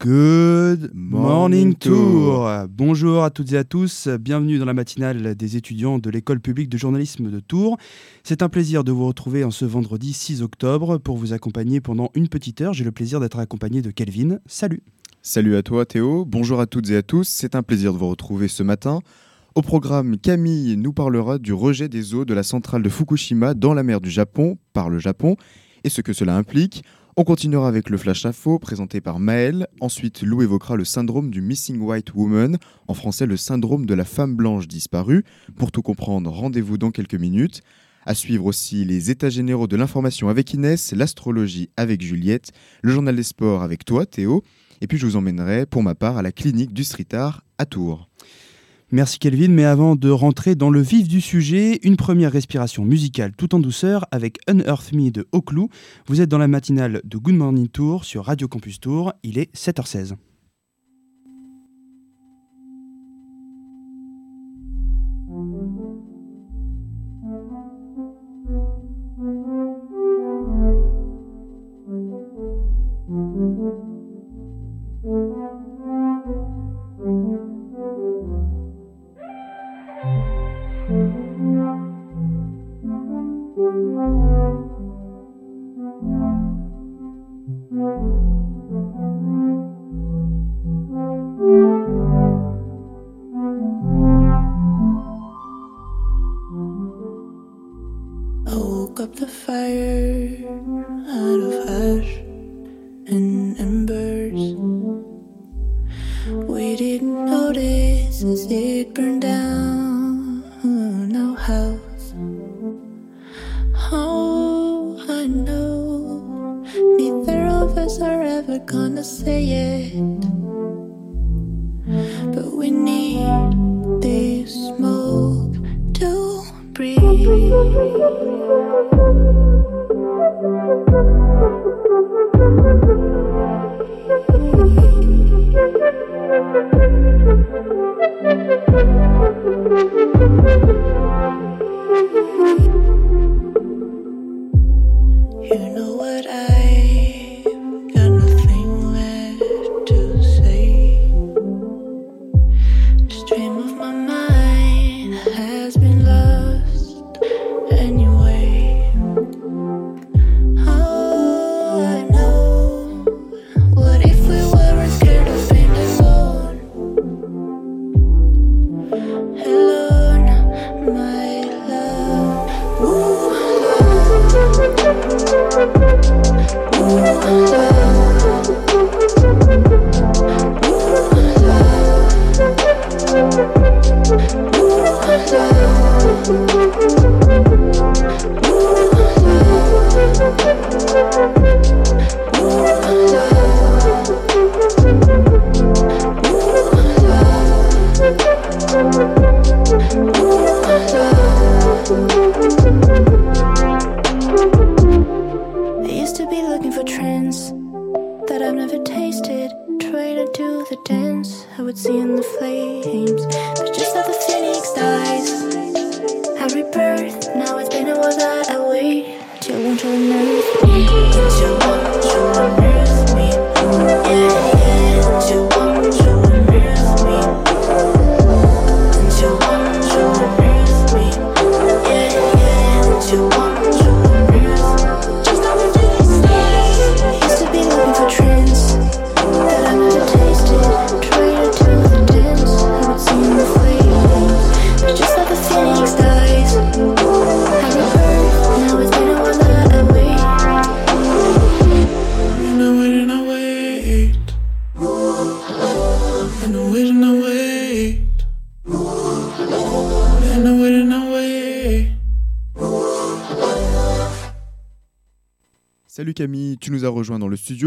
Good morning tour. Bonjour à toutes et à tous, bienvenue dans la matinale des étudiants de l'école publique de journalisme de Tours. C'est un plaisir de vous retrouver en ce vendredi 6 octobre pour vous accompagner pendant une petite heure. J'ai le plaisir d'être accompagné de Kelvin. Salut. Salut à toi Théo, bonjour à toutes et à tous, c'est un plaisir de vous retrouver ce matin. Au programme, Camille nous parlera du rejet des eaux de la centrale de Fukushima dans la mer du Japon par le Japon et ce que cela implique. On continuera avec le flash info présenté par Maël. Ensuite, Lou évoquera le syndrome du Missing White Woman, en français le syndrome de la femme blanche disparue. Pour tout comprendre, rendez-vous dans quelques minutes. À suivre aussi les états généraux de l'information avec Inès, l'astrologie avec Juliette, le journal des sports avec toi Théo. Et puis je vous emmènerai pour ma part à la clinique du street art à Tours. Merci Kelvin, mais avant de rentrer dans le vif du sujet, une première respiration musicale tout en douceur avec Unearth Me de Oclou. Vous êtes dans la matinale de Good Morning Tour sur Radio Campus Tour, il est 7h16.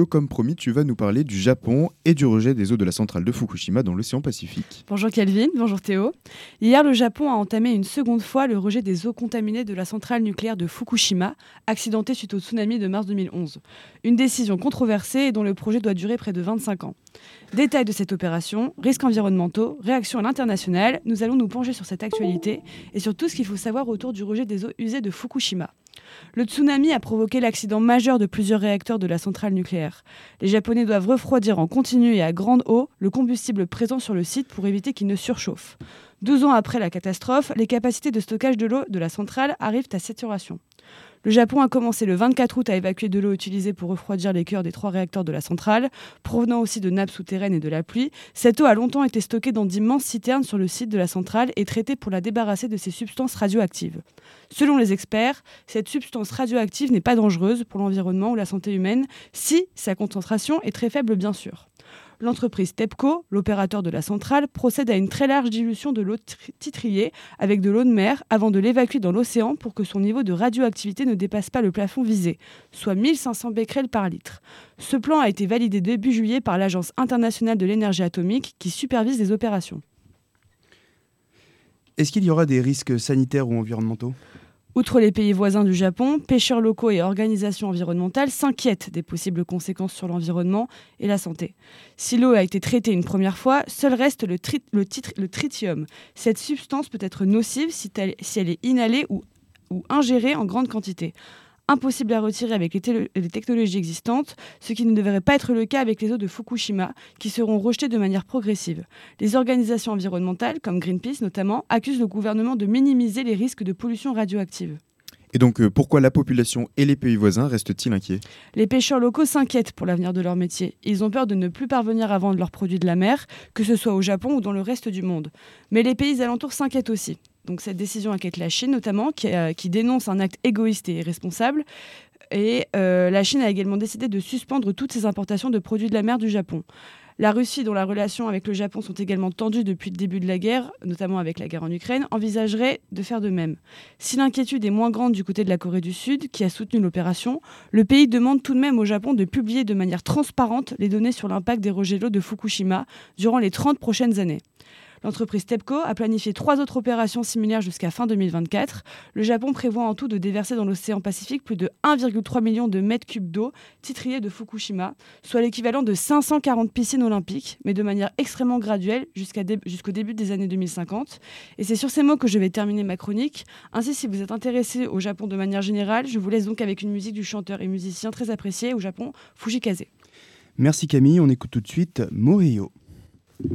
Comme promis, tu vas nous parler du Japon et du rejet des eaux de la centrale de Fukushima dans l'océan Pacifique. Bonjour Kelvin, bonjour Théo. Hier, le Japon a entamé une seconde fois le rejet des eaux contaminées de la centrale nucléaire de Fukushima, accidentée suite au tsunami de mars 2011. Une décision controversée et dont le projet doit durer près de 25 ans. Détail de cette opération, risques environnementaux, réaction à l'international, nous allons nous pencher sur cette actualité et sur tout ce qu'il faut savoir autour du rejet des eaux usées de Fukushima. Le tsunami a provoqué l'accident majeur de plusieurs réacteurs de la centrale nucléaire. Les Japonais doivent refroidir en continu et à grande eau le combustible présent sur le site pour éviter qu'il ne surchauffe. Deux ans après la catastrophe, les capacités de stockage de l'eau de la centrale arrivent à saturation. Le Japon a commencé le 24 août à évacuer de l'eau utilisée pour refroidir les cœurs des trois réacteurs de la centrale, provenant aussi de nappes souterraines et de la pluie. Cette eau a longtemps été stockée dans d'immenses citernes sur le site de la centrale et traitée pour la débarrasser de ces substances radioactives. Selon les experts, cette substance radioactive n'est pas dangereuse pour l'environnement ou la santé humaine si sa concentration est très faible bien sûr. L'entreprise TEPCO, l'opérateur de la centrale, procède à une très large dilution de l'eau titriée avec de l'eau de mer avant de l'évacuer dans l'océan pour que son niveau de radioactivité ne dépasse pas le plafond visé, soit 1500 becquerels par litre. Ce plan a été validé début juillet par l'Agence internationale de l'énergie atomique qui supervise les opérations. Est-ce qu'il y aura des risques sanitaires ou environnementaux? Outre les pays voisins du Japon, pêcheurs locaux et organisations environnementales s'inquiètent des possibles conséquences sur l'environnement et la santé. Si l'eau a été traitée une première fois, seul reste le, tritium. Cette substance peut être nocive si, elle est inhalée ou ingérée en grande quantité impossible à retirer avec les, technologies existantes, ce qui ne devrait pas être le cas avec les eaux de Fukushima, qui seront rejetées de manière progressive. Les organisations environnementales, comme Greenpeace notamment, accusent le gouvernement de minimiser les risques de pollution radioactive. Et donc, euh, pourquoi la population et les pays voisins restent-ils inquiets? Les pêcheurs locaux s'inquiètent pour l'avenir de leur métier. Ils ont peur de ne plus parvenir à vendre leurs produits de la mer, que ce soit au Japon ou dans le reste du monde. Mais les pays alentours s'inquiètent aussi. Donc cette décision inquiète la Chine notamment, qui, euh, dénonce un acte égoïste et irresponsable. Et euh, la Chine a également décidé de suspendre toutes ses importations de produits de la mer du Japon. La Russie, dont la relation avec le Japon sont également tendues depuis le début de la guerre, notamment avec la guerre en Ukraine, envisagerait de faire de même. Si l'inquiétude est moins grande du côté de la Corée du Sud, qui a soutenu l'opération, le pays demande tout de même au Japon de publier de manière transparente les données sur l'impact des rejets d'eau de Fukushima durant les 30 prochaines années. L'entreprise TEPCO a planifié trois autres opérations similaires jusqu'à fin 2024. Le Japon prévoit en tout de déverser dans l'océan Pacifique plus de 1,3 million de mètres cubes d'eau titriée de Fukushima, soit l'équivalent de 540 piscines olympiques, mais de manière extrêmement graduelle jusqu'au début des années 2050. Et c'est sur ces mots que je vais terminer ma chronique. Ainsi, si vous êtes intéressé au Japon de manière générale, je vous laisse donc avec une musique du chanteur et musicien très apprécié au Japon, Fujikaze. Merci Camille, on écoute tout de suite Morio. し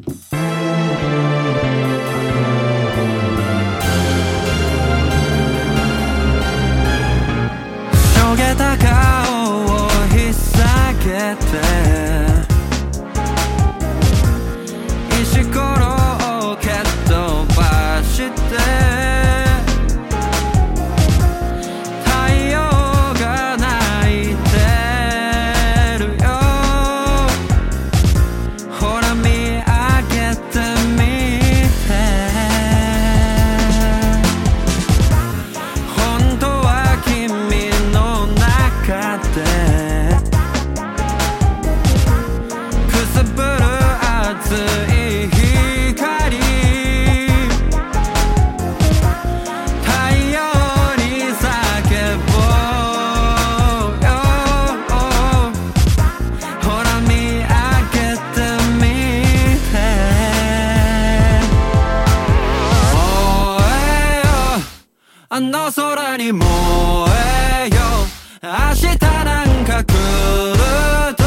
げた顔を引っ提げてあの空に燃えよ明日なんか来ると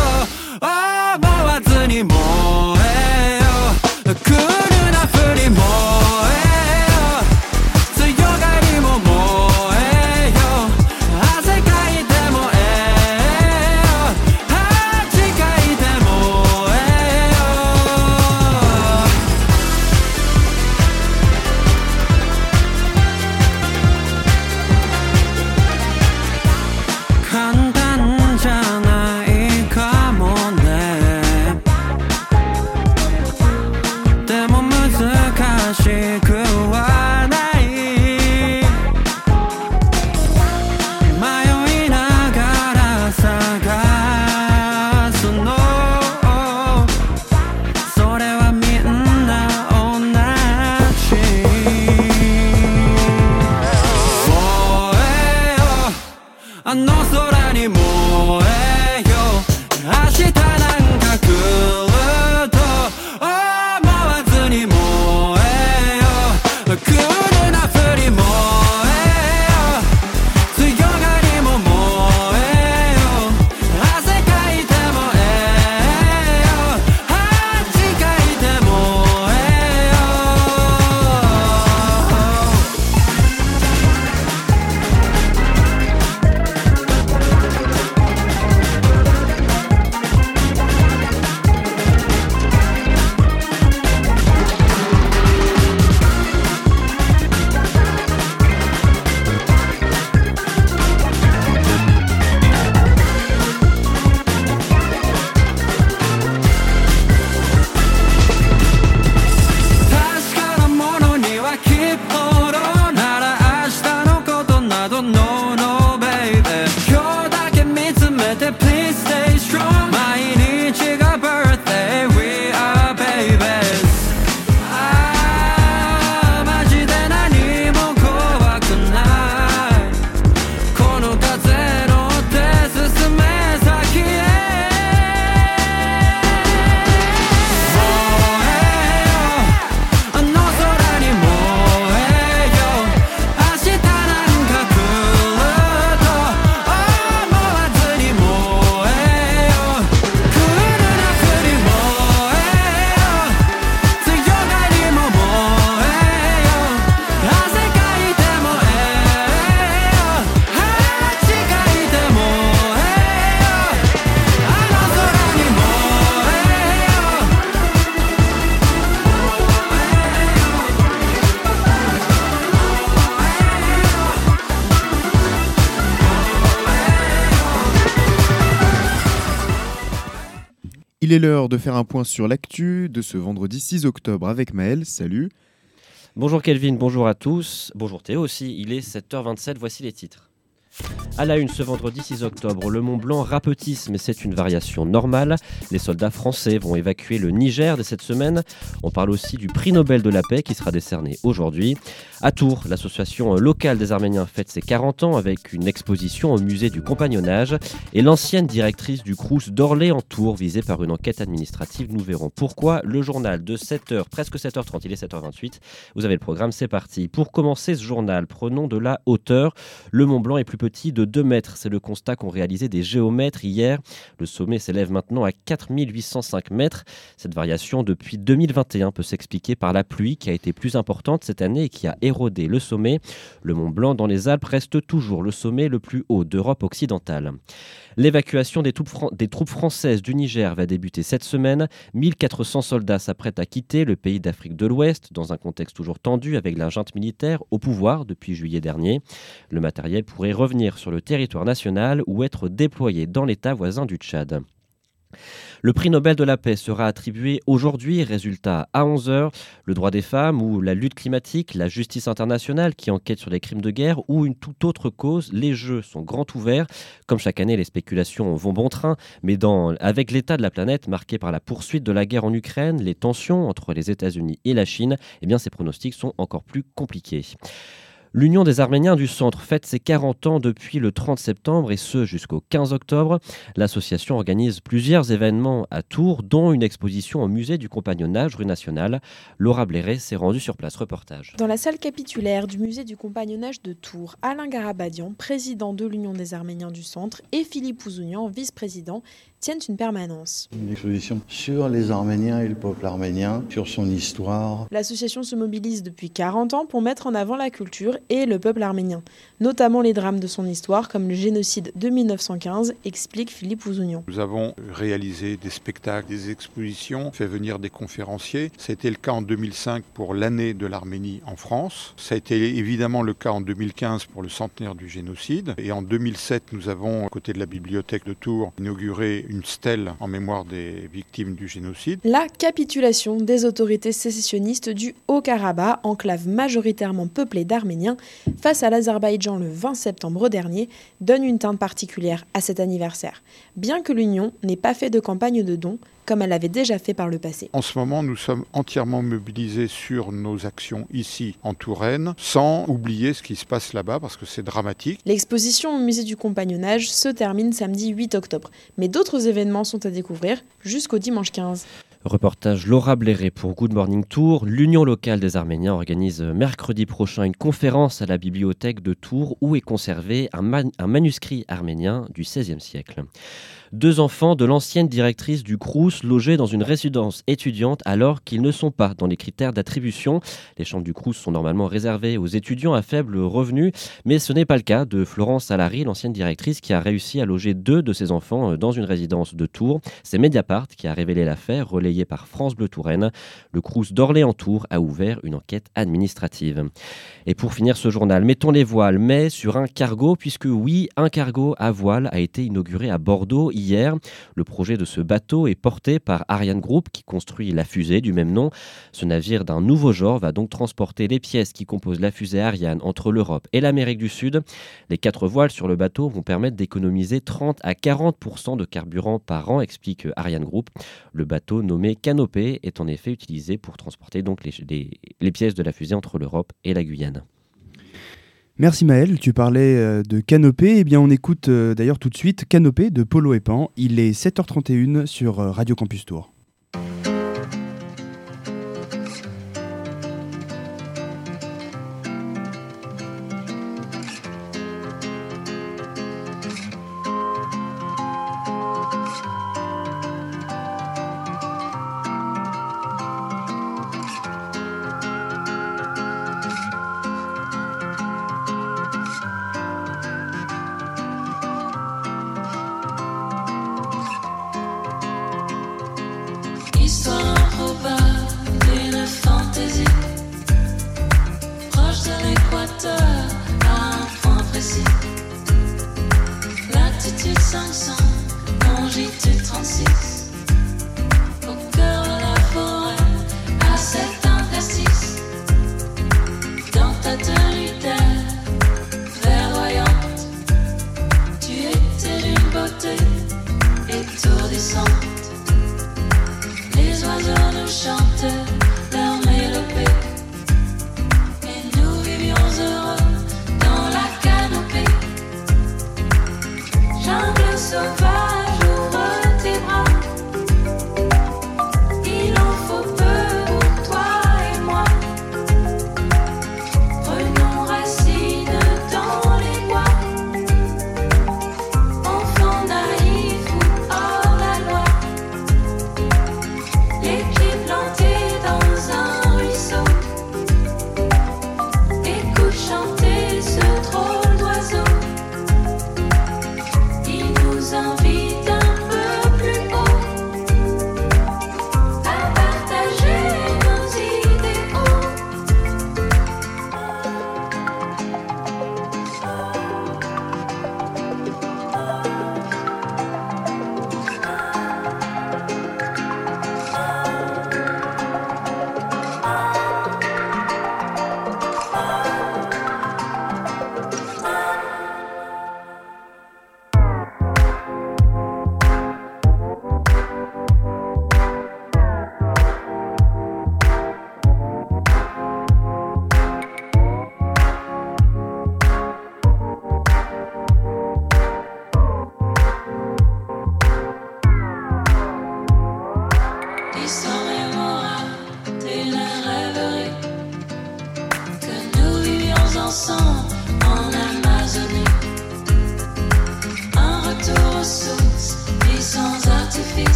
思わずに燃えよ est l'heure de faire un point sur l'actu de ce vendredi 6 octobre avec Maël. Salut. Bonjour Kelvin, bonjour à tous. Bonjour Théo aussi. Il est 7h27, voici les titres. À la une ce vendredi 6 octobre, le Mont Blanc rapetisse, mais c'est une variation normale. Les soldats français vont évacuer le Niger de cette semaine. On parle aussi du prix Nobel de la paix qui sera décerné aujourd'hui. À Tours, l'association locale des Arméniens fête ses 40 ans avec une exposition au musée du compagnonnage et l'ancienne directrice du Crous d'Orléans Tours visée par une enquête administrative. Nous verrons pourquoi. Le journal de 7h, presque 7h30, il est 7h28. Vous avez le programme, c'est parti. Pour commencer ce journal, prenons de la hauteur. Le Mont Blanc est plus petit de 2 mètres. C'est le constat qu'ont réalisé des géomètres hier. Le sommet s'élève maintenant à 4805 mètres. Cette variation depuis 2021 peut s'expliquer par la pluie qui a été plus importante cette année et qui a érodé le sommet. Le Mont Blanc dans les Alpes reste toujours le sommet le plus haut d'Europe occidentale. L'évacuation des, troupes françaises du Niger va débuter cette semaine. 1400 soldats s'apprêtent à quitter le pays d'Afrique de l'Ouest dans un contexte toujours tendu avec la junte militaire au pouvoir depuis juillet dernier. Le matériel pourrait revenir sur le territoire national ou être déployé dans l'État voisin du Tchad. Le prix Nobel de la paix sera attribué aujourd'hui, résultat à 11h. Le droit des femmes ou la lutte climatique, la justice internationale qui enquête sur les crimes de guerre ou une toute autre cause, les jeux sont grands ouverts. Comme chaque année, les spéculations vont bon train, mais avec l'état de la planète marqué par la poursuite de la guerre en Ukraine, les tensions entre les États-Unis et la Chine, eh bien ces pronostics sont encore plus compliqués. L'Union des Arméniens du Centre fête ses 40 ans depuis le 30 septembre et ce jusqu'au 15 octobre. L'association organise plusieurs événements à Tours, dont une exposition au musée du compagnonnage rue nationale. Laura Bléré s'est rendue sur place. Reportage. Dans la salle capitulaire du musée du compagnonnage de Tours, Alain Garabadian, président de l'Union des Arméniens du Centre, et Philippe Ouzounian, vice-président, tiennent une permanence. Une exposition sur les Arméniens et le peuple arménien, sur son histoire. L'association se mobilise depuis 40 ans pour mettre en avant la culture et le peuple arménien, notamment les drames de son histoire comme le génocide de 1915, explique Philippe Ouzounian. Nous avons réalisé des spectacles, des expositions, fait venir des conférenciers. Ça a été le cas en 2005 pour l'année de l'Arménie en France. Ça a été évidemment le cas en 2015 pour le centenaire du génocide. Et en 2007, nous avons, à côté de la bibliothèque de Tours, inauguré une stèle en mémoire des victimes du génocide. La capitulation des autorités sécessionnistes du Haut-Karabakh, enclave majoritairement peuplée d'Arméniens, face à l'Azerbaïdjan le 20 septembre dernier, donne une teinte particulière à cet anniversaire. Bien que l'Union n'ait pas fait de campagne de dons, comme elle l'avait déjà fait par le passé. En ce moment, nous sommes entièrement mobilisés sur nos actions ici en Touraine, sans oublier ce qui se passe là-bas, parce que c'est dramatique. L'exposition au musée du compagnonnage se termine samedi 8 octobre, mais d'autres événements sont à découvrir jusqu'au dimanche 15. Reportage Laura Bléré pour Good Morning Tour. L'Union locale des Arméniens organise mercredi prochain une conférence à la bibliothèque de Tours où est conservé un, un manuscrit arménien du XVIe siècle deux enfants de l'ancienne directrice du Crous logés dans une résidence étudiante alors qu'ils ne sont pas dans les critères d'attribution. Les chambres du Crous sont normalement réservées aux étudiants à faible revenu, mais ce n'est pas le cas de Florence Alary, l'ancienne directrice, qui a réussi à loger deux de ses enfants euh, dans une résidence de Tours. C'est Mediapart qui a révélé l'affaire, relayée par France Bleu Touraine. Le Crous d'Orléans-Tours a ouvert une enquête administrative. Et pour finir ce journal, mettons les voiles, mais sur un cargo, puisque oui, un cargo à voile a été inauguré à Bordeaux hier. Le projet de ce bateau est porté par Ariane Group qui construit la fusée du même nom. Ce navire d'un nouveau genre va donc transporter les pièces qui composent la fusée Ariane entre l'Europe et l'Amérique du Sud. Les quatre voiles sur le bateau vont permettre d'économiser 30 à 40% de carburant par an, explique Ariane Group. Le bateau nommé Canopée est en effet utilisé pour transporter donc les, les pièces de la fusée entre l'Europe et la Guyane. Merci Maël, tu parlais euh, de Canopée, eh bien on écoute euh, d'ailleurs tout de suite Canopée de Polo et. Il est 7h31 sur euh, Radio Campus Tour.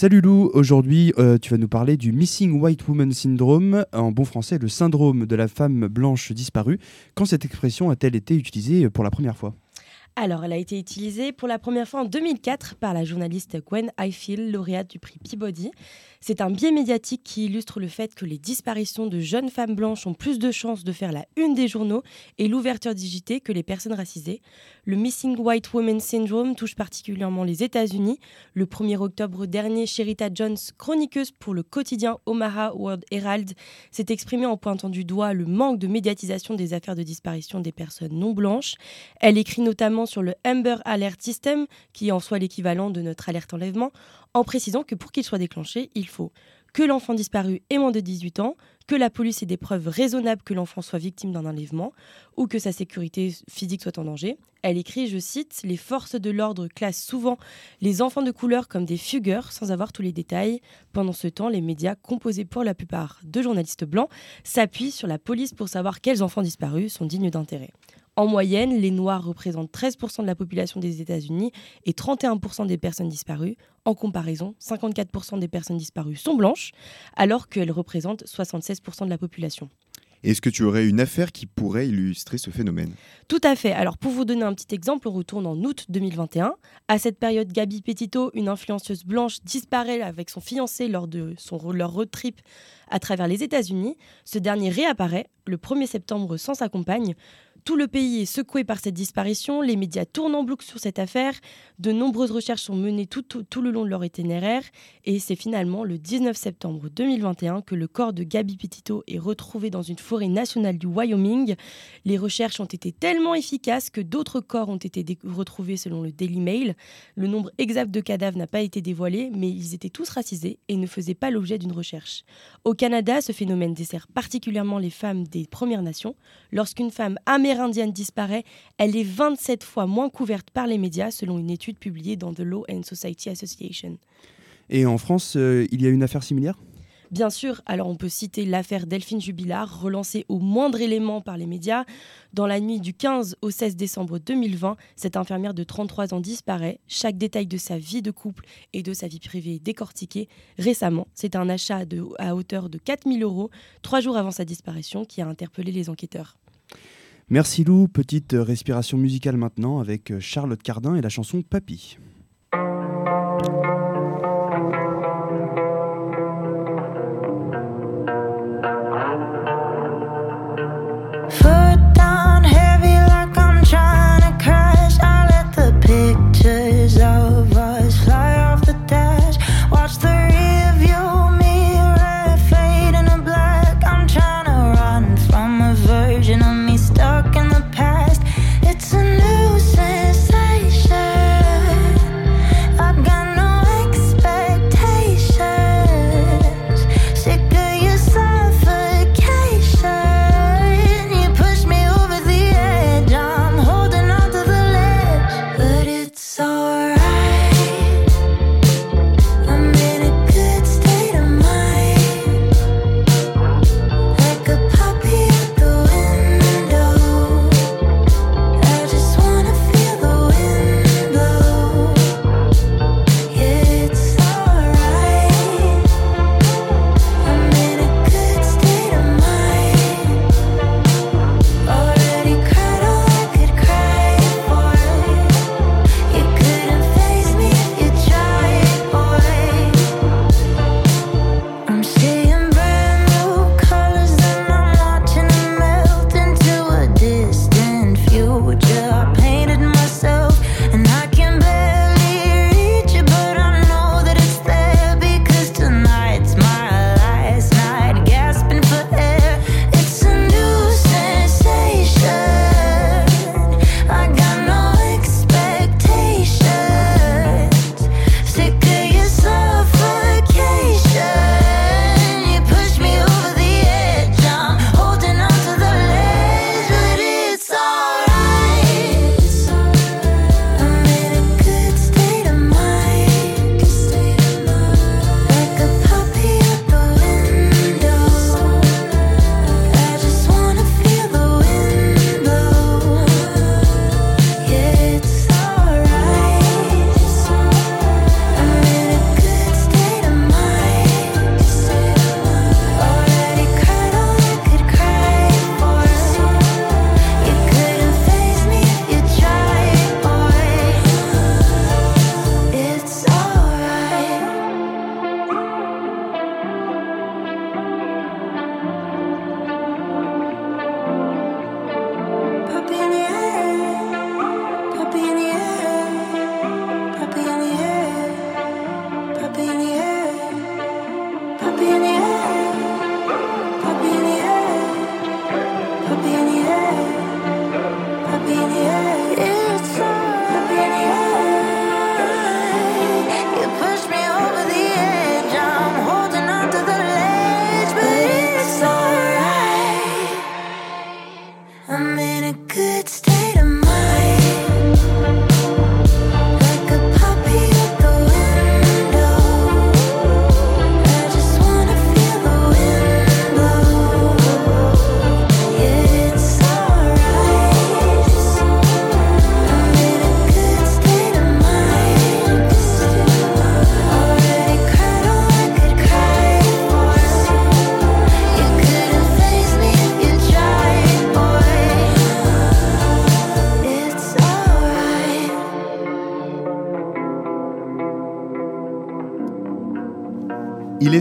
Salut Lou, aujourd'hui euh, tu vas nous parler du Missing White Woman Syndrome, en bon français le syndrome de la femme blanche disparue. Quand cette expression a-t-elle été utilisée pour la première fois? Alors, elle a été utilisée pour la première fois en 2004 par la journaliste Gwen Ifield, lauréate du prix Peabody. C'est un biais médiatique qui illustre le fait que les disparitions de jeunes femmes blanches ont plus de chances de faire la une des journaux et l'ouverture digitée que les personnes racisées. Le Missing White Woman Syndrome touche particulièrement les États-Unis. Le 1er octobre dernier, Sherita Jones, chroniqueuse pour le quotidien Omaha World Herald, s'est exprimée en pointant du doigt le manque de médiatisation des affaires de disparition des personnes non blanches. Elle écrit notamment sur le Amber Alert System, qui est en soi l'équivalent de notre alerte enlèvement, en précisant que pour qu'il soit déclenché, il faut que l'enfant disparu ait moins de 18 ans, que la police ait des preuves raisonnables que l'enfant soit victime d'un enlèvement ou que sa sécurité physique soit en danger. Elle écrit, je cite, Les forces de l'ordre classent souvent les enfants de couleur comme des fugueurs sans avoir tous les détails. Pendant ce temps, les médias, composés pour la plupart de journalistes blancs, s'appuient sur la police pour savoir quels enfants disparus sont dignes d'intérêt. En moyenne, les Noirs représentent 13% de la population des États-Unis et 31% des personnes disparues. En comparaison, 54% des personnes disparues sont blanches, alors qu'elles représentent 76% de la population. Est-ce que tu aurais une affaire qui pourrait illustrer ce phénomène? Tout à fait. Alors pour vous donner un petit exemple, on retourne en août 2021. À cette période, Gabi Petito, une influenceuse blanche, disparaît avec son fiancé lors de son, leur road trip à travers les États-Unis. Ce dernier réapparaît le 1er septembre sans sa compagne. Tout le pays est secoué par cette disparition, les médias tournent en boucle sur cette affaire, de nombreuses recherches sont menées tout, tout, le long de leur itinéraire, et c'est finalement le 19 septembre 2021 que le corps de Gabi Petito est retrouvé dans une forêt nationale du Wyoming. Les recherches ont été tellement efficaces que d'autres corps ont été retrouvés selon le Daily Mail. Le nombre exact de cadavres n'a pas été dévoilé, mais ils étaient tous racisés et ne faisaient pas l'objet d'une recherche. Au Canada, ce phénomène dessert particulièrement les femmes des Premières Nations. Lorsqu'une femme américaine indienne disparaît, elle est 27 fois moins couverte par les médias selon une étude publiée dans The Law and Society Association. Et en France, euh, il y a une affaire similaire? Bien sûr, alors on peut citer l'affaire Delphine Jubilard, relancée au moindre élément par les médias. Dans la nuit du 15 au 16 décembre 2020, cette infirmière de 33 ans disparaît. Chaque détail de sa vie de couple et de sa vie privée est décortiqué. Récemment, c'est un achat de, à hauteur de 4000 euros, trois jours avant sa disparition, qui a interpellé les enquêteurs. Merci Lou, petite respiration musicale maintenant avec Charlotte Cardin et la chanson Papy.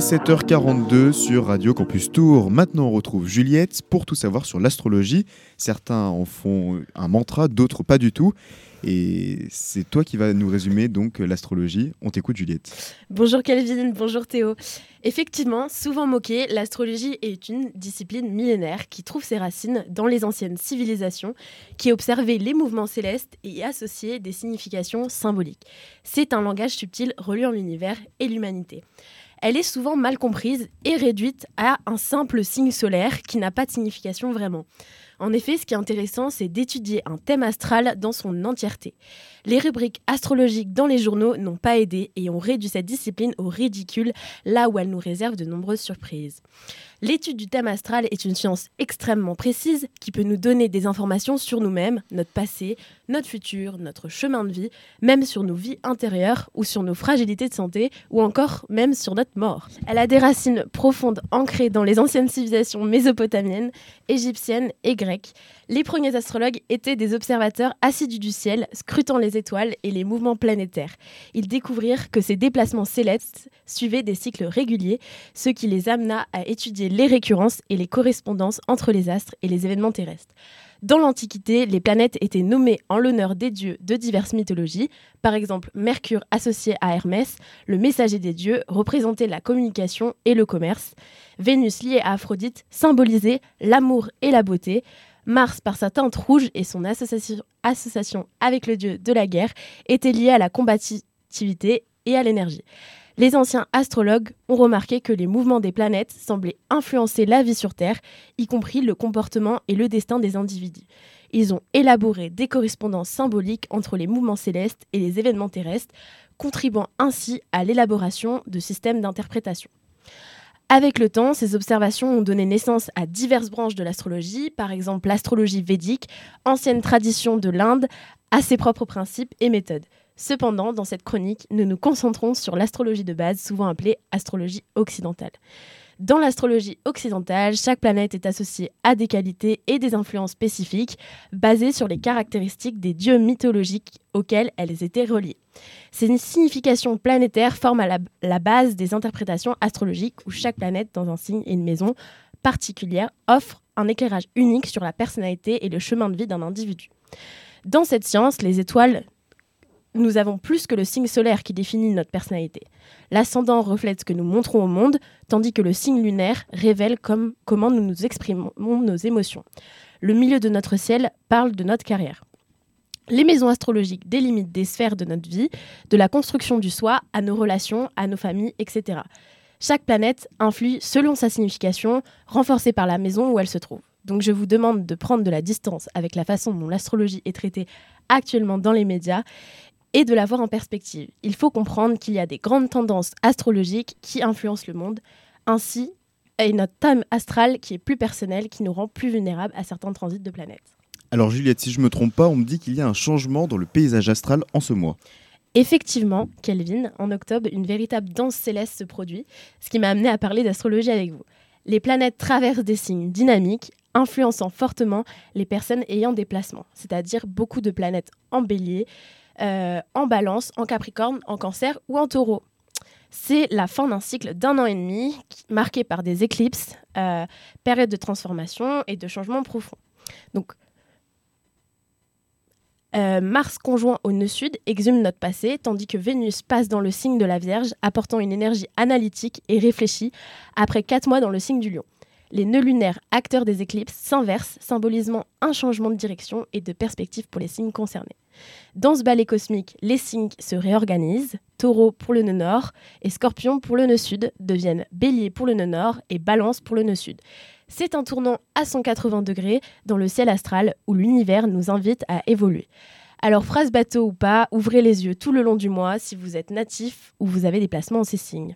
7h42 sur Radio Campus Tour. Maintenant, on retrouve Juliette pour tout savoir sur l'astrologie. Certains en font un mantra, d'autres pas du tout. Et c'est toi qui vas nous résumer donc l'astrologie. On t'écoute, Juliette. Bonjour Kelvin, bonjour Théo. Effectivement, souvent moquée, l'astrologie est une discipline millénaire qui trouve ses racines dans les anciennes civilisations, qui observaient les mouvements célestes et y associaient des significations symboliques. C'est un langage subtil reliant l'univers et l'humanité. Elle est souvent mal comprise et réduite à un simple signe solaire qui n'a pas de signification vraiment. En effet, ce qui est intéressant, c'est d'étudier un thème astral dans son entièreté. Les rubriques astrologiques dans les journaux n'ont pas aidé et ont réduit cette discipline au ridicule, là où elle nous réserve de nombreuses surprises. L'étude du thème astral est une science extrêmement précise qui peut nous donner des informations sur nous-mêmes, notre passé, notre futur, notre chemin de vie, même sur nos vies intérieures ou sur nos fragilités de santé ou encore même sur notre mort. Elle a des racines profondes ancrées dans les anciennes civilisations mésopotamiennes, égyptiennes et grecques. Les premiers astrologues étaient des observateurs assidus du ciel, scrutant les étoiles et les mouvements planétaires. Ils découvrirent que ces déplacements célestes suivaient des cycles réguliers, ce qui les amena à étudier les récurrences et les correspondances entre les astres et les événements terrestres. Dans l'Antiquité, les planètes étaient nommées en l'honneur des dieux de diverses mythologies. Par exemple, Mercure associé à Hermès, le messager des dieux, représentait la communication et le commerce. Vénus liée à Aphrodite symbolisait l'amour et la beauté. Mars, par sa teinte rouge et son association, association avec le dieu de la guerre, était lié à la combativité et à l'énergie. Les anciens astrologues ont remarqué que les mouvements des planètes semblaient influencer la vie sur Terre, y compris le comportement et le destin des individus. Ils ont élaboré des correspondances symboliques entre les mouvements célestes et les événements terrestres, contribuant ainsi à l'élaboration de systèmes d'interprétation. Avec le temps, ces observations ont donné naissance à diverses branches de l'astrologie, par exemple l'astrologie védique, ancienne tradition de l'Inde, à ses propres principes et méthodes. Cependant, dans cette chronique, nous nous concentrons sur l'astrologie de base, souvent appelée astrologie occidentale. Dans l'astrologie occidentale, chaque planète est associée à des qualités et des influences spécifiques basées sur les caractéristiques des dieux mythologiques auxquels elles étaient reliées. Ces significations planétaires forment la, la base des interprétations astrologiques où chaque planète dans un signe et une maison particulière offre un éclairage unique sur la personnalité et le chemin de vie d'un individu. Dans cette science, les étoiles nous avons plus que le signe solaire qui définit notre personnalité. L'ascendant reflète ce que nous montrons au monde, tandis que le signe lunaire révèle comment nous nous exprimons nos émotions. Le milieu de notre ciel parle de notre carrière. Les maisons astrologiques délimitent des sphères de notre vie, de la construction du soi à nos relations, à nos familles, etc. Chaque planète influe selon sa signification, renforcée par la maison où elle se trouve. Donc je vous demande de prendre de la distance avec la façon dont l'astrologie est traitée actuellement dans les médias et de l'avoir en perspective. Il faut comprendre qu'il y a des grandes tendances astrologiques qui influencent le monde, ainsi et notre thème astral qui est plus personnel, qui nous rend plus vulnérables à certains transits de planètes. Alors Juliette, si je me trompe pas, on me dit qu'il y a un changement dans le paysage astral en ce mois. Effectivement, Kelvin, en octobre, une véritable danse céleste se produit, ce qui m'a amené à parler d'astrologie avec vous. Les planètes traversent des signes dynamiques, influençant fortement les personnes ayant des placements, c'est-à-dire beaucoup de planètes en bélier, euh, en balance, en capricorne, en cancer ou en taureau. C'est la fin d'un cycle d'un an et demi marqué par des éclipses, euh, période de transformation et de changement profond. Donc, euh, Mars conjoint au nœud sud exhume notre passé, tandis que Vénus passe dans le signe de la Vierge, apportant une énergie analytique et réfléchie après quatre mois dans le signe du Lion. Les nœuds lunaires, acteurs des éclipses, s'inversent, symbolisant un changement de direction et de perspective pour les signes concernés. Dans ce ballet cosmique, les signes se réorganisent. Taureau pour le nœud nord et Scorpion pour le nœud sud deviennent Bélier pour le nœud nord et Balance pour le nœud sud. C'est un tournant à 180 degrés dans le ciel astral où l'univers nous invite à évoluer. Alors, phrase bateau ou pas, ouvrez les yeux tout le long du mois si vous êtes natif ou vous avez des placements en ces signes.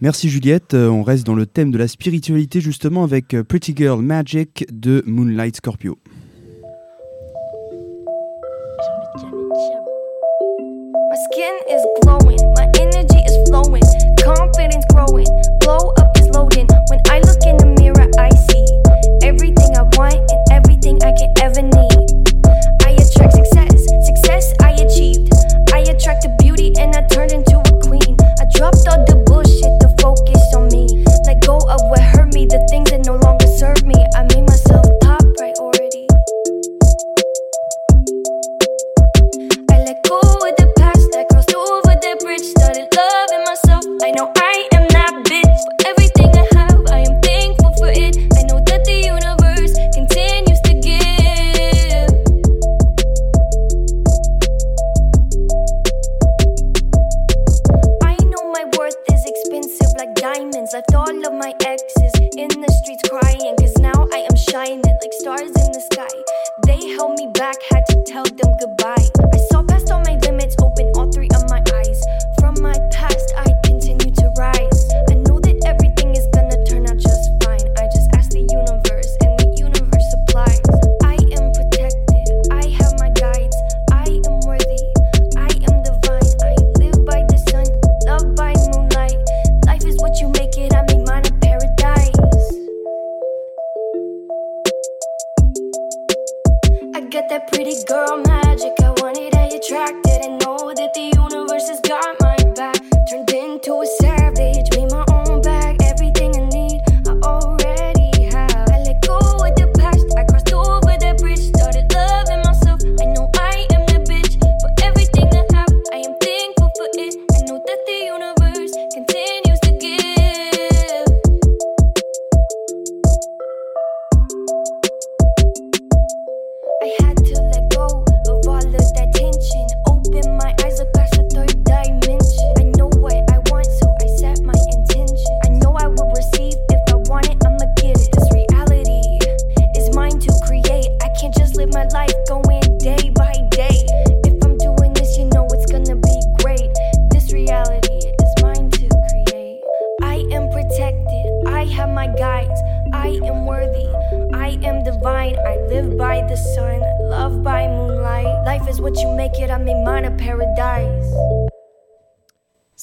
Merci Juliette, Euh, on reste dans le thème de la spiritualité justement avec euh, Pretty Girl Magic de Moonlight Scorpio. My skin is glowing, my energy is flowing, confidence growing, blow up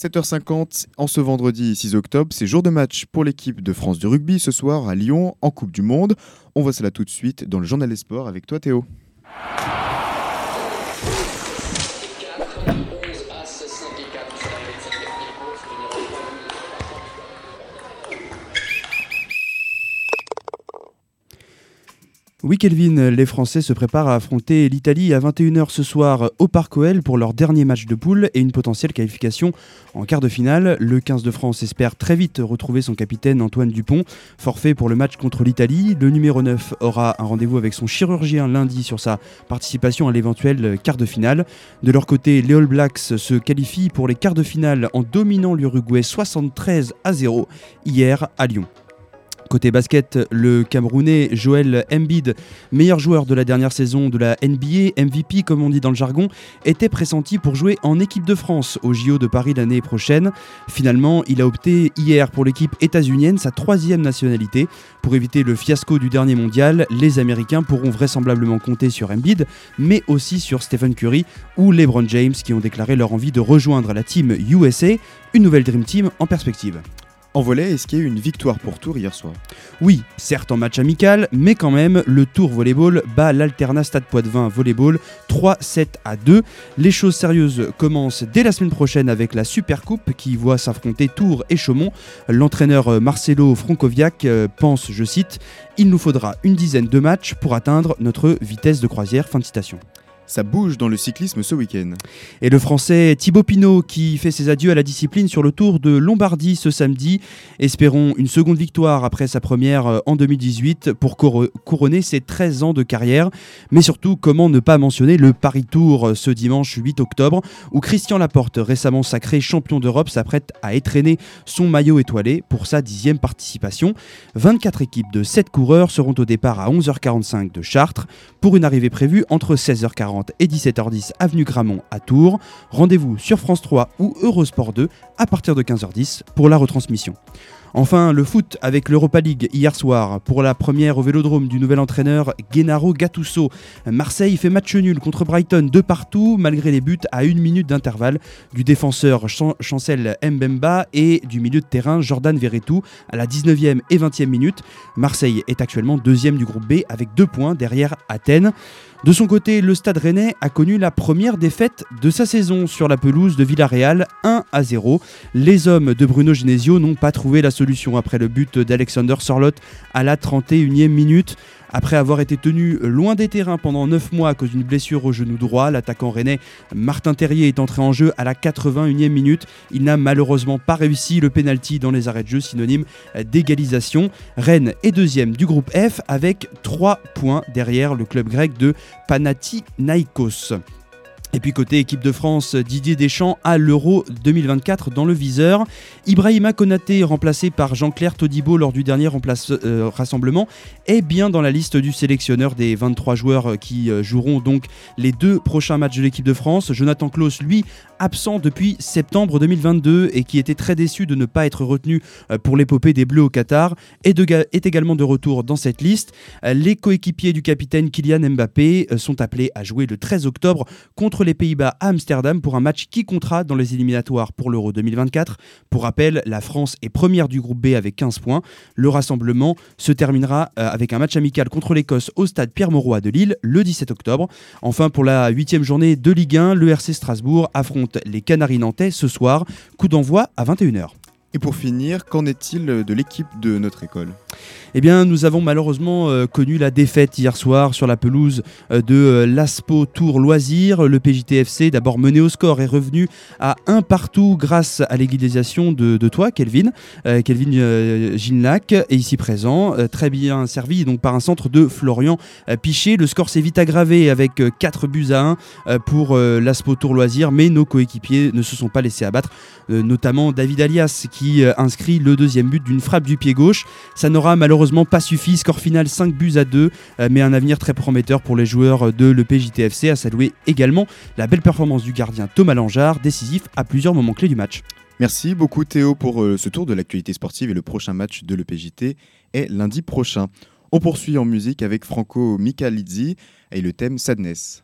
7h50 en ce vendredi 6 octobre, c'est jour de match pour l'équipe de France de rugby ce soir à Lyon en Coupe du Monde. On voit cela tout de suite dans le journal des sports avec toi Théo. Oui, Kelvin, les Français se préparent à affronter l'Italie à 21h ce soir au Parc OL pour leur dernier match de poule et une potentielle qualification en quart de finale. Le 15 de France espère très vite retrouver son capitaine Antoine Dupont, forfait pour le match contre l'Italie. Le numéro 9 aura un rendez-vous avec son chirurgien lundi sur sa participation à l'éventuel quart de finale. De leur côté, les All Blacks se qualifient pour les quarts de finale en dominant l'Uruguay 73 à 0 hier à Lyon. Côté basket, le Camerounais Joel Embiid, meilleur joueur de la dernière saison de la NBA, MVP comme on dit dans le jargon, était pressenti pour jouer en équipe de France au JO de Paris l'année prochaine. Finalement, il a opté hier pour l'équipe états-unienne, sa troisième nationalité. Pour éviter le fiasco du dernier mondial, les Américains pourront vraisemblablement compter sur Embiid, mais aussi sur Stephen Curry ou LeBron James qui ont déclaré leur envie de rejoindre la team USA, une nouvelle Dream Team en perspective. En volet, est-ce qu'il y a eu une victoire pour Tours hier soir? Oui, certes en match amical, mais quand même, le Tour Volleyball bat l'Alterna Stade Poitvin Volleyball 3-7 à 2. Les choses sérieuses commencent dès la semaine prochaine avec la Super Coupe qui voit s'affronter Tours et Chaumont. L'entraîneur Marcelo Frankoviak euh, pense, je cite, Il nous faudra une dizaine de matchs pour atteindre notre vitesse de croisière. Fin de citation. Ça bouge dans le cyclisme ce week-end. Et le français Thibaut Pinot qui fait ses adieux à la discipline sur le Tour de Lombardie ce samedi. Espérons une seconde victoire après sa première euh, en 2018 pour couronner ses 13 ans de carrière. Mais surtout, comment ne pas mentionner le Paris Tour euh, ce dimanche 8 octobre où Christian Laporte, récemment sacré champion d'Europe, s'apprête à étraîner son maillot étoilé pour sa dixième participation. 24 équipes de 7 coureurs seront au départ à 11h45 de Chartres pour une arrivée prévue entre 16h40 et 17h10 avenue Gramont à Tours. Rendez-vous sur France 3 ou Eurosport 2 à partir de 15h10 pour la retransmission. Enfin, le foot avec l'Europa League hier soir pour la première au vélodrome du nouvel entraîneur Gennaro Gattuso. Marseille fait match nul contre Brighton de partout malgré les buts à une minute d'intervalle du défenseur Chancel Mbemba et du milieu de terrain Jordan Verretou à la 19e et 20e minute. Marseille est actuellement deuxième du groupe B avec deux points derrière Athènes. De son côté, le Stade Rennais a connu la première défaite de sa saison sur la pelouse de Villarreal, 1 à 0. Les hommes de Bruno Genesio n'ont pas trouvé la solution après le but d'Alexander Sorloth à la 31e minute. Après avoir été tenu loin des terrains pendant 9 mois à cause d'une blessure au genou droit, l'attaquant rennais Martin Terrier est entré en jeu à la 81e minute. Il n'a malheureusement pas réussi le penalty dans les arrêts de jeu, synonyme d'égalisation. Rennes est deuxième du groupe F avec 3 points derrière le club grec de Panathinaikos. Et puis côté équipe de France, Didier Deschamps à l'Euro 2024 dans le viseur. Ibrahima Konaté, remplacé par Jean-Claire Todibo lors du dernier euh, rassemblement, est bien dans la liste du sélectionneur des 23 joueurs qui euh, joueront donc les deux prochains matchs de l'équipe de France. Jonathan Klaus, lui, absent depuis septembre 2022 et qui était très déçu de ne pas être retenu euh, pour l'épopée des Bleus au Qatar, est, également de retour dans cette liste. Les coéquipiers du capitaine Kylian Mbappé sont appelés à jouer le 13 octobre contre les Pays-Bas à Amsterdam pour un match qui comptera dans les éliminatoires pour l'Euro 2024. Pour rappel, la France est première du groupe B avec 15 points. Le rassemblement se terminera euh, avec un match amical contre l'Écosse au stade Pierre-Mauroy de Lille le 17 octobre. Enfin, pour la huitième journée de Ligue 1, le RC Strasbourg affronte les Canaries nantais ce soir. Coup d'envoi à 21h. Et pour finir, qu'en est-il de l'équipe de notre école? Eh bien, nous avons malheureusement euh, connu la défaite hier soir sur la pelouse euh, de euh, l'Aspo Tour Loisirs. Le PJTFC, d'abord mené au score, est revenu à un partout grâce à l'égalisation de, toi, Kelvin, Kelvin Ginlac, est ici présent, très bien servi donc par un centre de Florian Piché. Le score s'est vite aggravé avec 4 buts à 1 pour l'Aspo Tour Loisirs, mais nos coéquipiers ne se sont pas laissés abattre, notamment David Alias qui inscrit le deuxième but d'une frappe du pied gauche. Ça n'aura malheureusement pas suffi. Score final 5 buts à 2, euh, mais un avenir très prometteur pour les joueurs de l'EPJTFC. À saluer également la belle performance du gardien Thomas Langeard, décisif à plusieurs moments clés du match. Merci beaucoup Théo pour euh, ce tour de l'actualité sportive et le prochain match de l'EPJT est lundi prochain. On poursuit en musique avec Franco Michalizzi et le thème Sadness.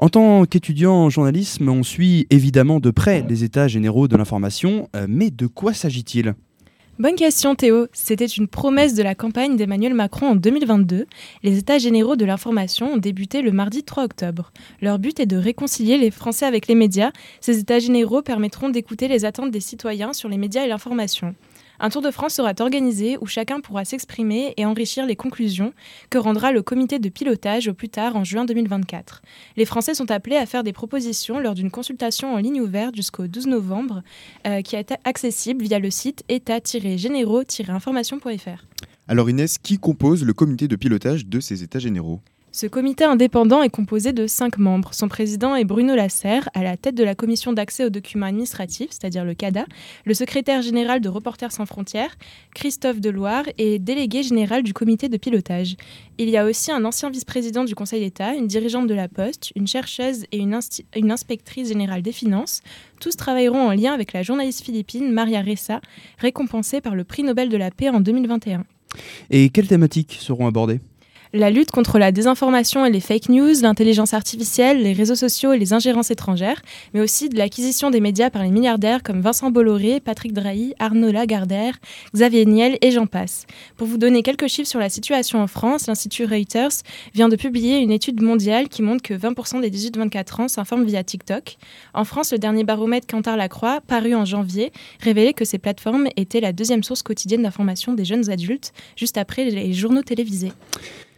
En tant qu'étudiant en journalisme, on suit évidemment de près les états généraux de l'information, euh, mais de quoi s'agit-il? Bonne question Théo. C'était une promesse de la campagne d'Emmanuel Macron en 2022. Les États généraux de l'information ont débuté le mardi 3 octobre. Leur but est de réconcilier les Français avec les médias. Ces États généraux permettront d'écouter les attentes des citoyens sur les médias et l'information. Un Tour de France sera organisé où chacun pourra s'exprimer et enrichir les conclusions que rendra le comité de pilotage au plus tard en juin 2024. Les Français sont appelés à faire des propositions lors d'une consultation en ligne ouverte jusqu'au 12 novembre euh, qui est accessible via le site état-généraux-information.fr. Alors Inès, qui compose le comité de pilotage de ces États généraux? Ce comité indépendant est composé de cinq membres. Son président est Bruno Lasserre, à la tête de la commission d'accès aux documents administratifs, c'est-à-dire le CADA, le secrétaire général de Reporters sans frontières, Christophe Deloire, et délégué général du comité de pilotage. Il y a aussi un ancien vice-président du Conseil d'État, une dirigeante de la Poste, une chercheuse et une, inspectrice générale des finances. Tous travailleront en lien avec la journaliste philippine Maria Ressa, récompensée par le prix Nobel de la paix en 2021. Et quelles thématiques seront abordées? La lutte contre la désinformation et les fake news, l'intelligence artificielle, les réseaux sociaux et les ingérences étrangères, mais aussi de l'acquisition des médias par les milliardaires comme Vincent Bolloré, Patrick Drahi, Arnaud Lagardère, Xavier Niel et j'en passe. Pour vous donner quelques chiffres sur la situation en France, l'Institut Reuters vient de publier une étude mondiale qui montre que 20% des 18-24 ans s'informent via TikTok. En France, le dernier baromètre Cantar Lacroix, paru en janvier, révélait que ces plateformes étaient la deuxième source quotidienne d'information des jeunes adultes, juste après les journaux télévisés.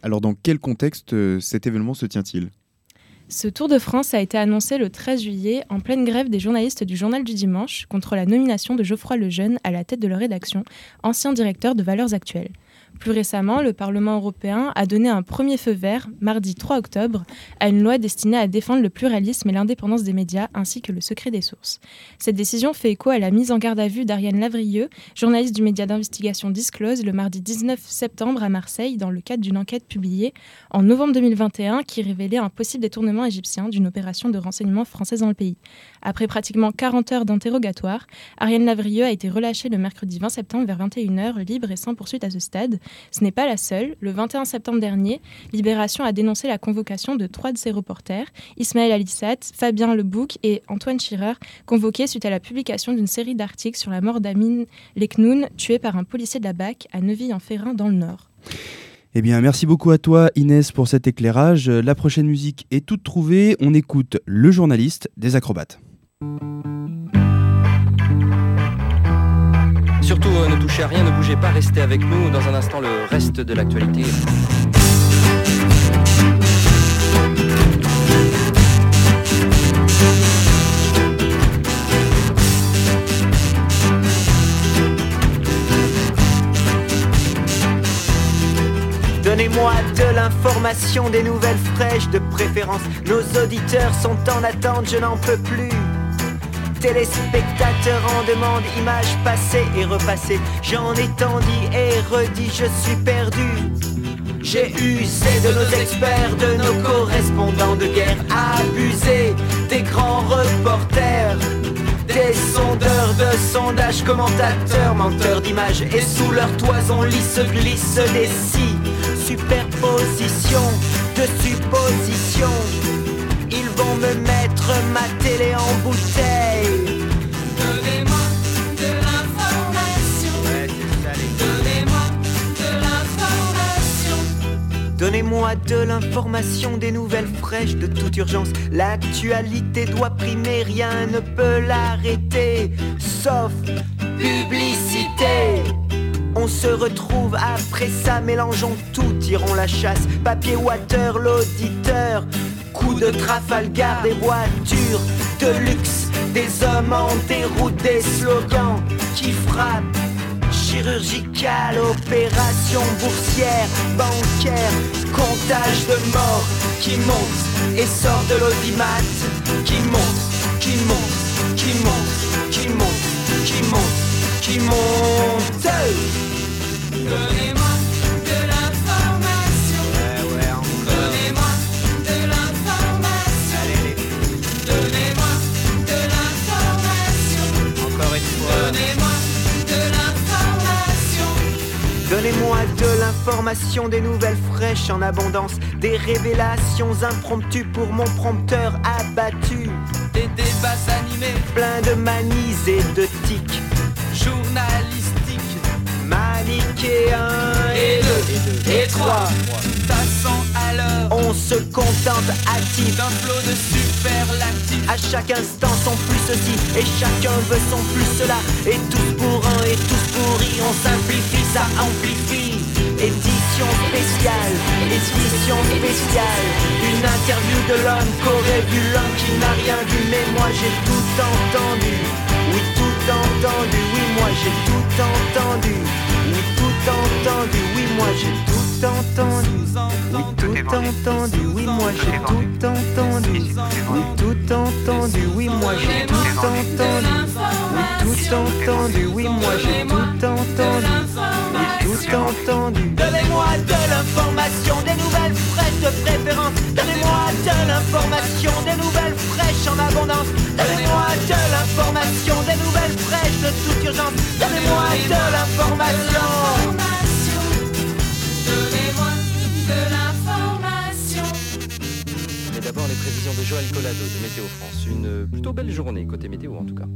Alors dans quel contexte euh, cet événement se tient-il? Ce Tour de France a été annoncé le 13 juillet en pleine grève des journalistes du Journal du Dimanche contre la nomination de Geoffroy Lejeune à la tête de leur rédaction, ancien directeur de Valeurs Actuelles. Plus récemment, le Parlement européen a donné un premier feu vert, mardi 3 octobre, à une loi destinée à défendre le pluralisme et l'indépendance des médias ainsi que le secret des sources. Cette décision fait écho à la mise en garde à vue d'Ariane Lavrieux, journaliste du média d'investigation Disclose, le mardi 19 septembre à Marseille dans le cadre d'une enquête publiée en novembre 2021 qui révélait un possible détournement égyptien d'une opération de renseignement française dans le pays. Après pratiquement 40 heures d'interrogatoire, Ariane Lavrieux a été relâchée le mercredi 20 septembre vers 21h, libre et sans poursuite à ce stade. Ce n'est pas la seule. Le 21 septembre dernier, Libération a dénoncé la convocation de trois de ses reporters, Ismaël Alissat, Fabien Lebouc et Antoine Schirer, convoqués suite à la publication d'une série d'articles sur la mort d'Amin Leknoun, tué par un policier de la BAC à Neuville-en-Ferrin dans le Nord. Eh bien, merci beaucoup à toi, Inès, pour cet éclairage. La prochaine musique est toute trouvée. On écoute Le journaliste des acrobates. Surtout, euh, ne touchez à rien, ne bougez pas, restez avec nous. Dans un instant, le reste de l'actualité. Donnez-moi de l'information, des nouvelles fraîches de préférence. Nos auditeurs sont en attente, je n'en peux plus téléspectateurs en demande, images passées et repassées. J'en ai tant dit et redit, je suis perdu. J'ai usé de nos experts, de nos correspondants de guerre, abusé des grands reporters, des sondeurs de sondages, commentateurs, menteurs d'images, et sous leur toison lisse glisse des si superpositions de suppositions. Ils vont me mettre ma télé en bouteille. Donnez-moi de l'information. Donnez-moi de l'information. Donnez-moi de l'information, des nouvelles fraîches de toute urgence. L'actualité doit primer, rien ne peut l'arrêter, sauf publicité. On se retrouve après ça, mélangeons tout, tirons la chasse. Papier water, l'auditeur. Coup de Trafalgar, des voitures de luxe, des hommes en déroute, des slogans qui frappent. Chirurgicale, opération boursière, bancaire, comptage de morts qui monte et sort de l'audimat, qui monte, qui monte, qui monte, qui monte, qui monte, qui monte. Donnez-moi de Donnez-moi de l'information. Des nouvelles fraîches en abondance, des révélations impromptues pour mon prompteur abattu. Des débats animés, Plein de manies et de tics, journalistiques, manichéens et deux, et trois. On se contente actif. D'un flot de superlatifs. À chaque instant son plus ceci. Et chacun veut son plus cela. Et tous pour un et tous pourris On simplifie, ça amplifie. Édition spéciale, édition spéciale. Une interview de l'homme qu'aurait vu l'homme qui n'a rien vu. Mais moi j'ai tout entendu. Oui tout entendu, oui moi j'ai tout entendu. Oui tout entendu, oui moi j'ai tout entendu Oui tout entendu, oui moi j'ai tout entendu. Oui tout entendu, oui moi j'ai tout entendu. Oui tout entendu, oui moi j'ai tout entendu. Oui tout entendu. Donnez-moi de l'information, des nouvelles fraîches de préférence. Donnez-moi de l'information, des nouvelles fraîches en abondance. Donnez-moi de l'information, des nouvelles fraîches de toute urgence. Donnez-moi de l'information d'abord les prévisions de Joël Collado de Météo France. Une plutôt belle journée côté météo en tout cas.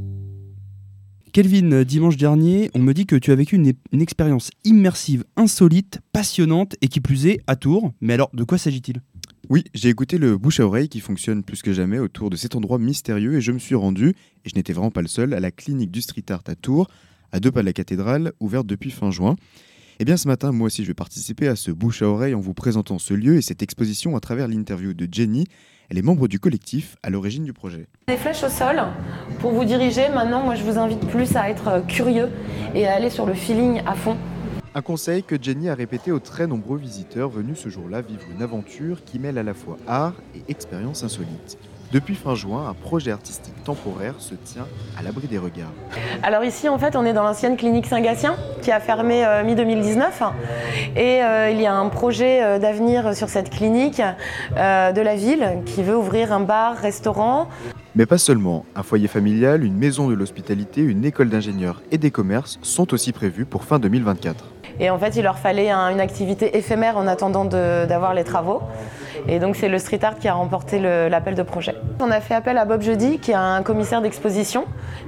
Kelvin, dimanche dernier, on me dit que tu as vécu une, une expérience immersive, insolite, passionnante et qui plus est à Tours. Mais alors, de quoi s'agit-il? Oui, j'ai écouté le bouche à oreille qui fonctionne plus que jamais autour de cet endroit mystérieux et je me suis rendu, et je n'étais vraiment pas le seul, à la clinique du street art à Tours, à deux pas de la cathédrale, ouverte depuis fin juin. Et bien ce matin, moi aussi, je vais participer à ce bouche à oreille en vous présentant ce lieu et cette exposition à travers l'interview de Jenny. Elle est membre du collectif à l'origine du projet. Des flèches au sol pour vous diriger. Maintenant, moi, je vous invite plus à être euh, curieux et à aller sur le feeling à fond. Un conseil que Jenny a répété aux très nombreux visiteurs venus ce jour-là vivre une aventure qui mêle à la fois art et expérience insolite. Depuis fin juin, un projet artistique temporaire se tient à l'abri des regards. Alors ici, en fait, on est dans l'ancienne clinique Saint-Gatien qui a fermé euh, mi-2019. Et euh, il y a un projet euh, d'avenir sur cette clinique euh, de la ville qui veut ouvrir un bar, restaurant. Mais pas seulement, un foyer familial, une maison de l'hospitalité, une école d'ingénieurs et des commerces sont aussi prévus pour fin 2024. Et en fait, il leur fallait un- une activité éphémère en attendant d'avoir les travaux. Et donc, c'est le street art qui a remporté l'appel de projet. On a fait appel à Bob Jeudi, qui est un commissaire d'exposition,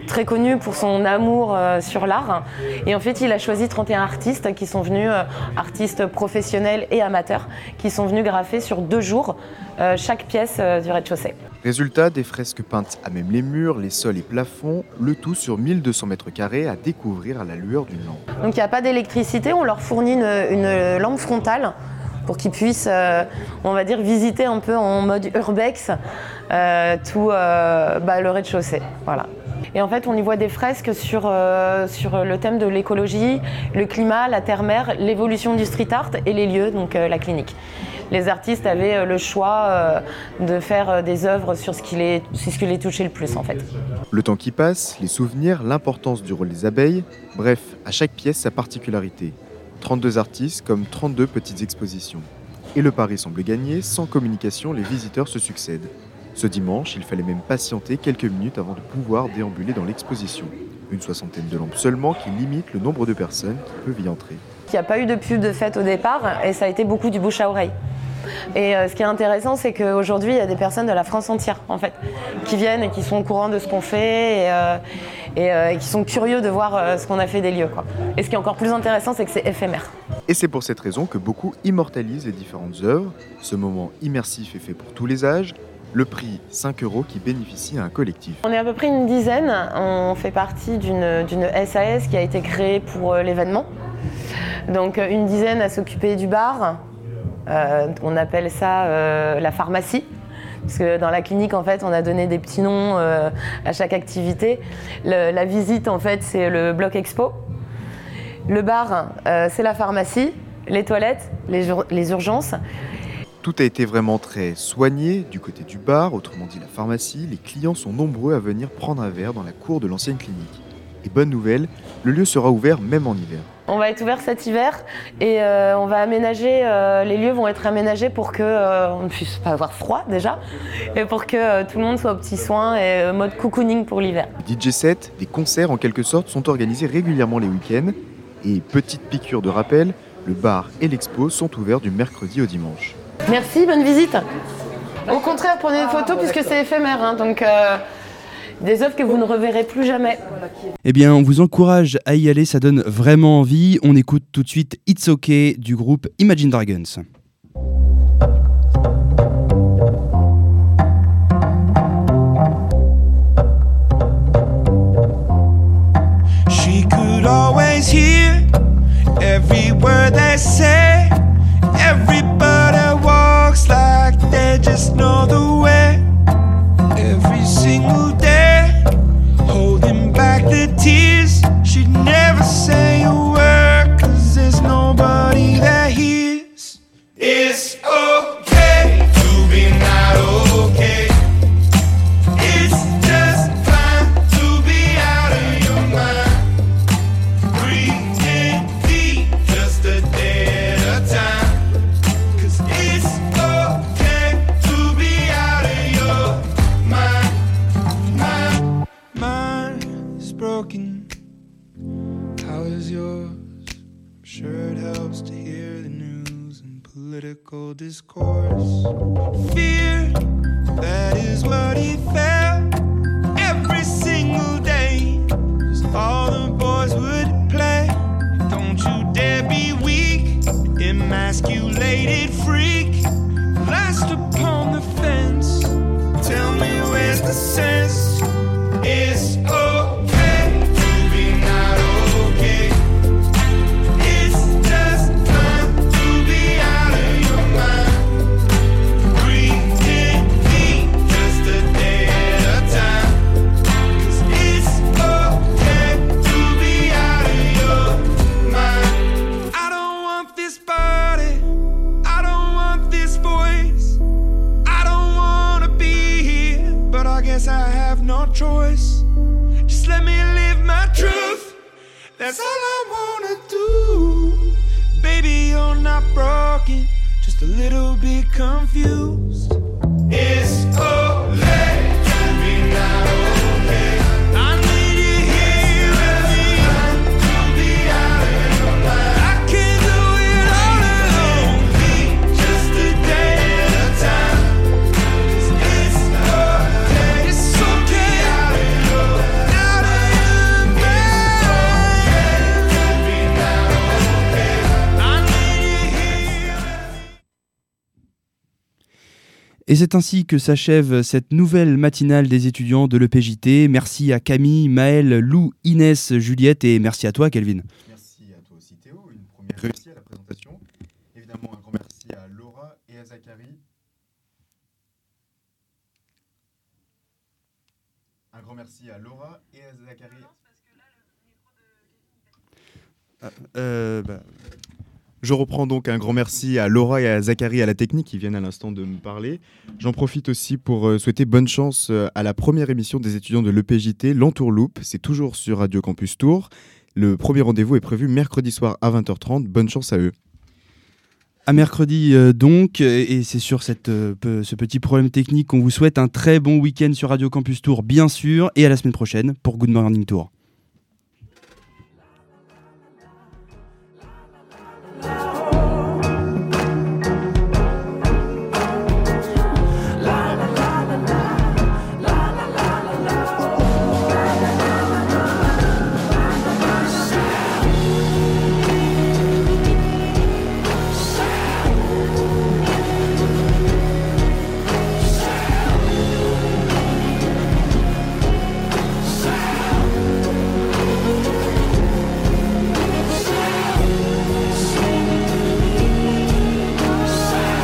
très connu pour son amour euh, sur l'art. Et en fait, il a choisi 31 artistes qui sont venus, euh, artistes professionnels et amateurs, qui sont venus graffer sur deux jours euh, chaque pièce du rez-de-chaussée. Résultat, des fresques peintes à même les murs, les sols et plafonds, le tout sur 1200 mètres carrés à découvrir à la lueur d'une lampe. Donc il n'y a pas d'électricité, on leur fournit une, une lampe frontale pour qu'ils puissent, euh, on va dire, visiter un peu en mode urbex euh, tout euh, bah, le rez-de-chaussée. Voilà. Et en fait, on y voit des fresques sur, sur le thème de l'écologie, le climat, la terre-mer, l'évolution du street art et les lieux, donc la clinique. Les artistes avaient le choix de faire des œuvres sur ce qui les, ce qui les touchait le plus, en fait. Le temps qui passe, les souvenirs, l'importance du rôle des abeilles, bref, à chaque pièce sa particularité. 32 artistes comme 32 petites expositions. Et le pari semble gagné, sans communication, les visiteurs se succèdent. Ce dimanche, il fallait même patienter quelques minutes avant de pouvoir déambuler dans l'exposition. Une soixantaine de lampes seulement qui limitent le nombre de personnes qui peuvent y entrer. Il n'y a pas eu de pub de fête au départ et ça a été beaucoup du bouche à oreille. Et euh, ce qui est intéressant, c'est qu'aujourd'hui, il y a des personnes de la France entière, en fait, qui viennent et qui sont au courant de ce qu'on fait euh, et, euh, et qui sont curieux de voir euh, ce qu'on a fait des lieux. Quoi. Et ce qui est encore plus intéressant, c'est que c'est éphémère. Et c'est pour cette raison que beaucoup immortalisent les différentes œuvres. Ce moment immersif est fait pour tous les âges. Le prix 5 euros qui bénéficie à un collectif. On est à peu près une dizaine. On fait partie d'une SAS qui a été créée pour euh, l'événement. Donc une dizaine à s'occuper du bar. Euh, on appelle ça la pharmacie. Parce que dans la clinique, en fait, on a donné des petits noms euh, à chaque activité. La visite, en fait, c'est le bloc expo. Le bar, euh, c'est la pharmacie. Les toilettes, les urgences. Tout a été vraiment très soigné du côté du bar, autrement dit la pharmacie. Les clients sont nombreux à venir prendre un verre dans la cour de l'ancienne clinique. Et bonne nouvelle, le lieu sera ouvert même en hiver. On va être ouvert cet hiver et euh, on va aménager, euh, les lieux vont être aménagés pour que euh, on ne puisse pas avoir froid déjà et pour que euh, tout le monde soit aux petits soins et mode cocooning pour l'hiver. DJ set, des concerts en quelque sorte sont organisés régulièrement les week-ends. Et petite piqûre de rappel, Le bar et l'expo sont ouverts du mercredi au dimanche. Merci, bonne visite. Au contraire, prenez des photos puisque c'est éphémère. hein, donc, des œuvres que vous ne reverrez plus jamais. Eh bien, on vous encourage à y aller, ça donne vraiment envie. On écoute tout de suite It's OK du groupe Imagine Dragons. She could always hear every word they say. Everybody walks like they just know the way. Et c'est ainsi que s'achève cette nouvelle matinale des étudiants de l'EPJT. Merci à Camille, Maël, Lou, Inès, Juliette et merci à toi, Kelvin. Merci à toi aussi Théo, une première réussite à la présentation. Évidemment, un grand merci à Laura et à Zachary. Un grand merci à Laura et à Zachary. Euh, bah, Je reprends donc un grand merci à Laura et à Zachary à la technique qui viennent à l'instant de me parler. J'en profite aussi pour euh, souhaiter bonne chance euh, à la première émission des étudiants de l'EPJT, l'Entourloupe. C'est toujours sur Radio Campus Tour. Le premier rendez-vous est prévu mercredi soir à 20h30. Bonne chance à eux. À mercredi euh, donc, et c'est sur ce petit problème technique qu'on vous souhaite un très bon week-end sur Radio Campus Tour, bien sûr, et à la semaine prochaine pour Good Morning Tour.